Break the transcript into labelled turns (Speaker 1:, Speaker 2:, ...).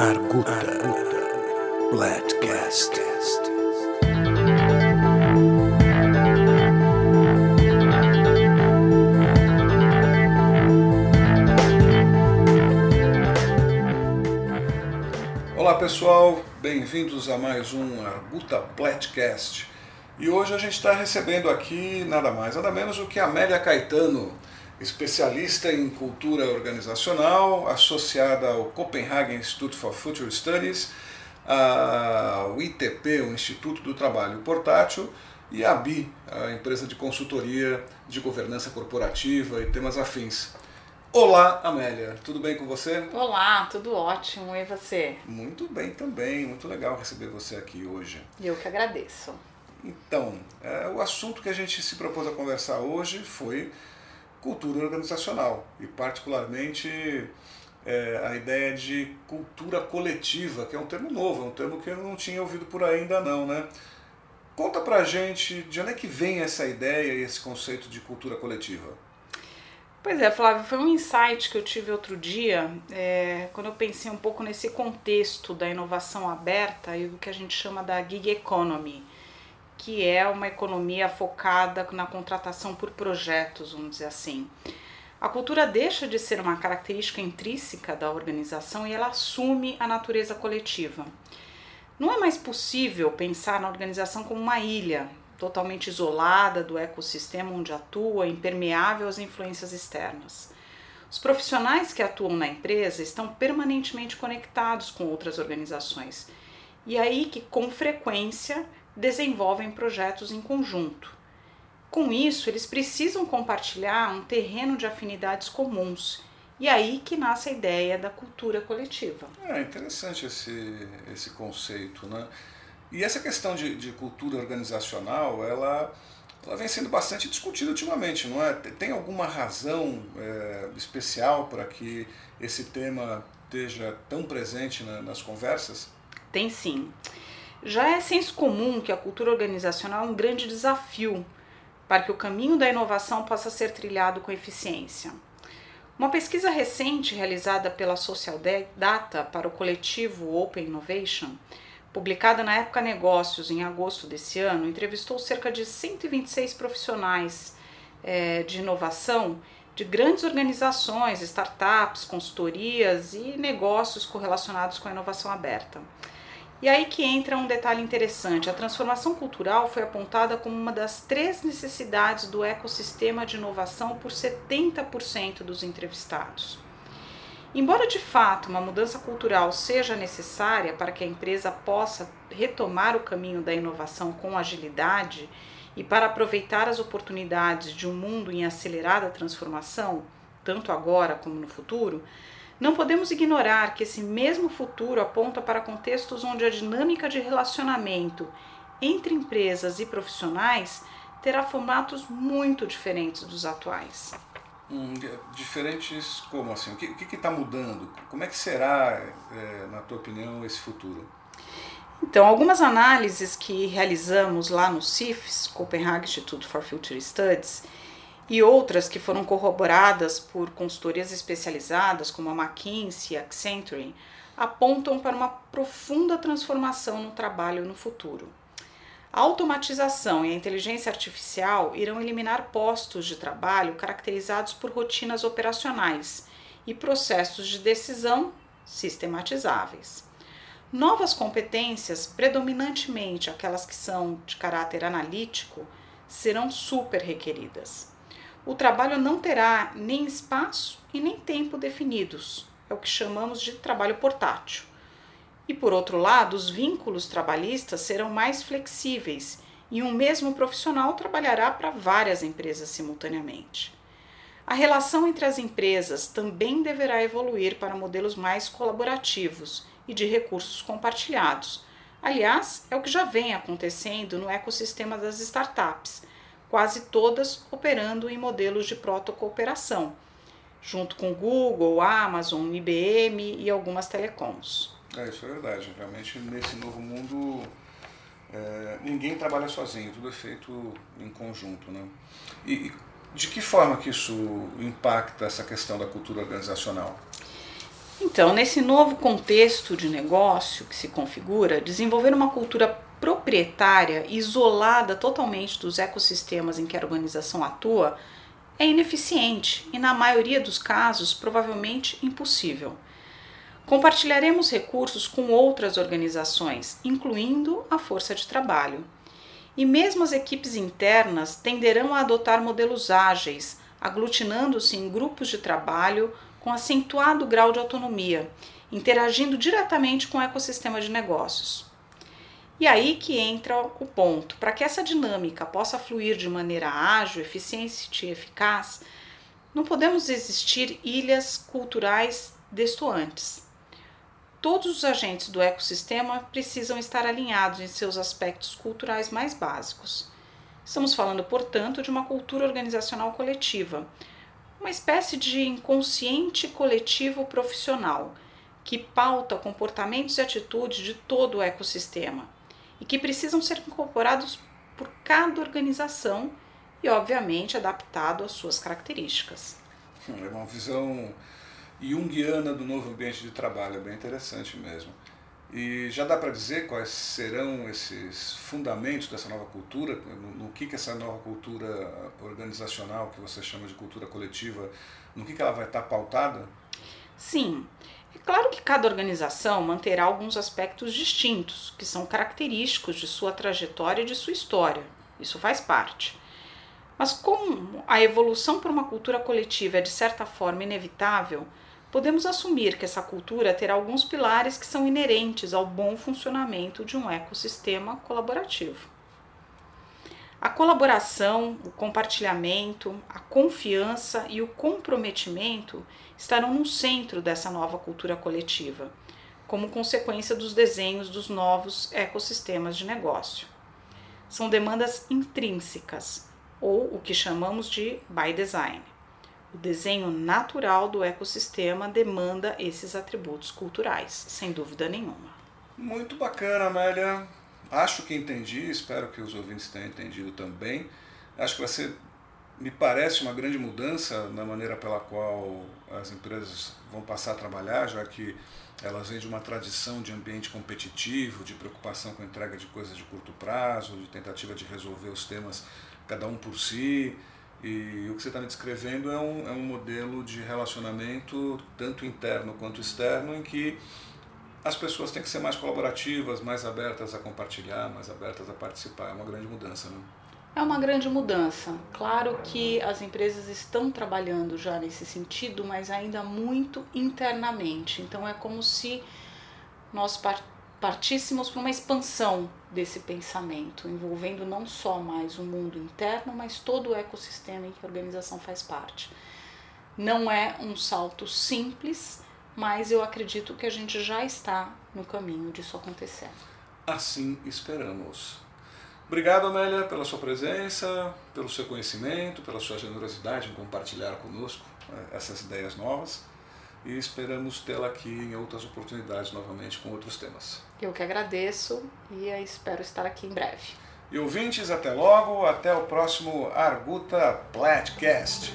Speaker 1: Arguta. Arguta. Bladcast.
Speaker 2: Olá pessoal, bem-vindos a mais um Arguta Bladcast. E hoje a gente está recebendo aqui nada mais, nada menos do que Amélia Caetano, especialista em cultura organizacional, associada ao Copenhagen Institute for Future Studies, ao ITP, o Instituto do Trabalho Portátil, e a BI, a empresa de consultoria de governança corporativa e temas afins. Olá, Amélia, tudo bem com você?
Speaker 3: Olá, tudo ótimo. E você?
Speaker 2: Muito bem também, muito legal receber você aqui hoje.
Speaker 3: Eu que agradeço.
Speaker 2: Então, é, o assunto que a gente se propôs a conversar hoje foi cultura organizacional e, particularmente, é, a ideia de cultura coletiva, que é um termo novo, é um termo que eu não tinha ouvido por aí ainda não, né? Conta pra gente de onde é que vem essa ideia e esse conceito de cultura coletiva.
Speaker 3: Pois é, Flávio, foi um insight que eu tive outro dia, é, quando eu pensei um pouco nesse contexto da inovação aberta e do que a gente chama da gig economy que é uma economia focada na contratação por projetos, vamos dizer assim. A cultura deixa de ser uma característica intrínseca da organização e ela assume a natureza coletiva. Não é mais possível pensar na organização como uma ilha, totalmente isolada do ecossistema onde atua, impermeável às influências externas. Os profissionais que atuam na empresa estão permanentemente conectados com outras organizações. E aí que, com frequência, desenvolvem projetos em conjunto. Com isso, eles precisam compartilhar um terreno de afinidades comuns. E aí que nasce a ideia da cultura coletiva.
Speaker 2: É interessante esse, esse conceito, né? E essa questão de, de cultura organizacional, ela, ela vem sendo bastante discutida ultimamente, não é? Tem alguma razão é, especial para que esse tema esteja tão presente na, nas conversas?
Speaker 3: Tem sim. Já é senso comum que a cultura organizacional é um grande desafio para que o caminho da inovação possa ser trilhado com eficiência. Uma pesquisa recente realizada pela Social Data para o coletivo Open Innovation, publicada na Época Negócios em agosto desse ano, entrevistou cerca de 126 profissionais é, de inovação de grandes organizações, startups, consultorias e negócios correlacionados com a inovação aberta. E aí que entra um detalhe interessante: a transformação cultural foi apontada como uma das três necessidades do ecossistema de inovação por 70% dos entrevistados. Embora de fato uma mudança cultural seja necessária para que a empresa possa retomar o caminho da inovação com agilidade e para aproveitar as oportunidades de um mundo em acelerada transformação, tanto agora como no futuro, não podemos ignorar que esse mesmo futuro aponta para contextos onde a dinâmica de relacionamento entre empresas e profissionais terá formatos muito diferentes dos atuais.
Speaker 2: Hum, diferentes como assim? O que está mudando? Como é que será, é, na tua opinião, esse futuro?
Speaker 3: Então, algumas análises que realizamos lá no CIFS, Copenhagen Institute for Future Studies, e outras que foram corroboradas por consultorias especializadas como a McKinsey e a Accenture apontam para uma profunda transformação no trabalho no futuro. A automatização e a inteligência artificial irão eliminar postos de trabalho caracterizados por rotinas operacionais e processos de decisão sistematizáveis. Novas competências, predominantemente aquelas que são de caráter analítico, serão super requeridas o trabalho não terá nem espaço e nem tempo definidos. É o que chamamos de trabalho portátil. E por outro lado, os vínculos trabalhistas serão mais flexíveis e um mesmo profissional trabalhará para várias empresas simultaneamente. A relação entre as empresas também deverá evoluir para modelos mais colaborativos e de recursos compartilhados. Aliás, é o que já vem acontecendo no ecossistema das startups quase todas operando em modelos de protocooperação, junto com Google, Amazon, IBM e algumas telecoms.
Speaker 2: É, isso é verdade. Realmente, nesse novo mundo, é, ninguém trabalha sozinho, tudo é feito em conjunto. Né? E, de que forma que isso impacta essa questão da cultura organizacional?
Speaker 3: Então, nesse novo contexto de negócio que se configura, desenvolver uma cultura proprietária, isolada totalmente dos ecossistemas em que a organização atua, é ineficiente e, na maioria dos casos, provavelmente impossível. Compartilharemos recursos com outras organizações, incluindo a força de trabalho. E mesmo as equipes internas tenderão a adotar modelos ágeis, aglutinando-se em grupos de trabalho com acentuado grau de autonomia, interagindo diretamente com o ecossistema de negócios. E aí que entra o ponto. Para que essa dinâmica possa fluir de maneira ágil, eficiente e eficaz, não podemos existir ilhas culturais destoantes. Todos os agentes do ecossistema precisam estar alinhados em seus aspectos culturais mais básicos. Estamos falando, portanto, de uma cultura organizacional coletiva, uma espécie de inconsciente coletivo profissional que pauta comportamentos e atitudes de todo o ecossistema e que precisam ser incorporados por cada organização e, obviamente, adaptado às suas características.
Speaker 2: É uma visão junguiana do novo ambiente de trabalho, é bem interessante mesmo. E já dá para dizer quais serão esses fundamentos dessa nova cultura, no, no, que, que essa nova cultura organizacional, que você chama de cultura coletiva, no que, que ela vai estar pautada?
Speaker 3: Sim. É claro que cada organização manterá alguns aspectos distintos, que são característicos de sua trajetória e de sua história. Isso faz parte. Mas como a evolução para uma cultura coletiva é de certa forma inevitável, podemos assumir que essa cultura terá alguns pilares que são inerentes ao bom funcionamento de um ecossistema colaborativo. A colaboração, o compartilhamento, a confiança e o comprometimento estarão no centro dessa nova cultura coletiva, como consequência dos desenhos dos novos ecossistemas de negócio. São demandas intrínsecas, ou o que chamamos de by design. O desenho natural do ecossistema demanda esses atributos culturais, sem dúvida nenhuma.
Speaker 2: Muito bacana, Amélia. Acho que entendi, espero que os ouvintes tenham entendido também. Acho que vai ser, me parece, uma grande mudança na maneira pela qual as empresas vão passar a trabalhar, já que elas vêm de uma tradição de ambiente competitivo, de preocupação com a entrega de coisas de curto prazo, de tentativa de resolver os temas cada um por si. E o que você está me descrevendo é um, é um modelo de relacionamento, tanto interno quanto externo, em que as pessoas têm que ser mais colaborativas, mais abertas a compartilhar, mais abertas a participar. É uma grande mudança, né?
Speaker 3: É uma grande mudança. Claro que as empresas estão trabalhando já nesse sentido, mas ainda muito internamente. Então é como se nós partíssemos para uma expansão desse pensamento, envolvendo não só mais o mundo interno, mas todo o ecossistema em que a organização faz parte. Não é um salto simples, mas eu acredito que a gente já está no caminho disso acontecer.
Speaker 2: Assim esperamos. Obrigado, Amélia, pela sua presença, pelo seu conhecimento, pela sua generosidade em compartilhar conosco eh, essas ideias novas e esperamos tê-la aqui em outras oportunidades novamente com outros temas.
Speaker 3: Eu que agradeço e espero estar aqui em breve.
Speaker 2: E ouvintes, até logo, até o próximo Arguta Platcast.